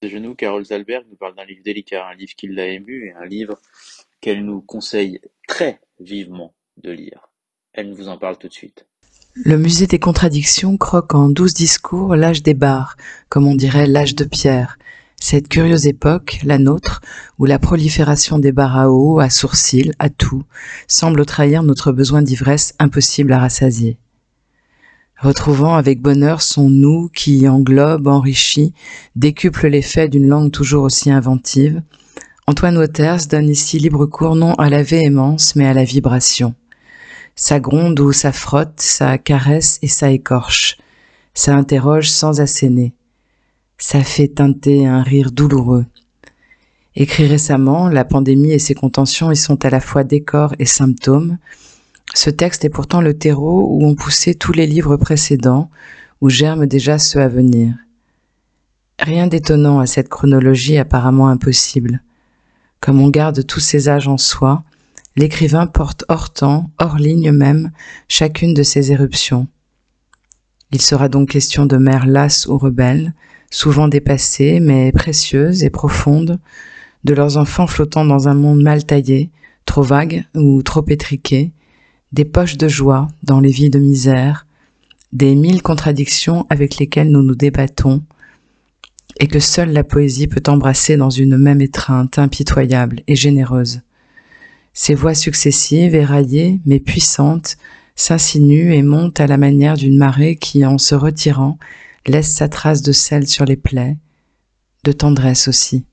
Des genoux, Carole Zalberg nous parle d'un livre délicat, un livre qui l'a ému et un livre qu'elle nous conseille très vivement de lire. Elle nous en parle tout de suite. Le musée des contradictions croque en douze discours l'âge des barres, comme on dirait l'âge de pierre. Cette curieuse époque, la nôtre, où la prolifération des barres à eau, à sourcils, à tout, semble trahir notre besoin d'ivresse impossible à rassasier retrouvant avec bonheur son nous qui englobe, enrichit, décuple l'effet d'une langue toujours aussi inventive, Antoine Waters donne ici libre cours non à la véhémence, mais à la vibration. Ça gronde ou ça frotte, ça caresse et ça écorche. Ça interroge sans asséner. Ça fait teinter un rire douloureux. Écrit récemment, la pandémie et ses contentions y sont à la fois décor et symptômes, ce texte est pourtant le terreau où ont poussé tous les livres précédents, où germent déjà ceux à venir. Rien d'étonnant à cette chronologie apparemment impossible. Comme on garde tous ces âges en soi, l'écrivain porte hors temps, hors ligne même, chacune de ces éruptions. Il sera donc question de mères lasses ou rebelles, souvent dépassées, mais précieuses et profondes, de leurs enfants flottant dans un monde mal taillé, trop vague ou trop étriqué, des poches de joie dans les vies de misère, des mille contradictions avec lesquelles nous nous débattons, et que seule la poésie peut embrasser dans une même étreinte impitoyable et généreuse. Ces voix successives, éraillées mais puissantes, s'insinuent et montent à la manière d'une marée qui, en se retirant, laisse sa trace de sel sur les plaies, de tendresse aussi.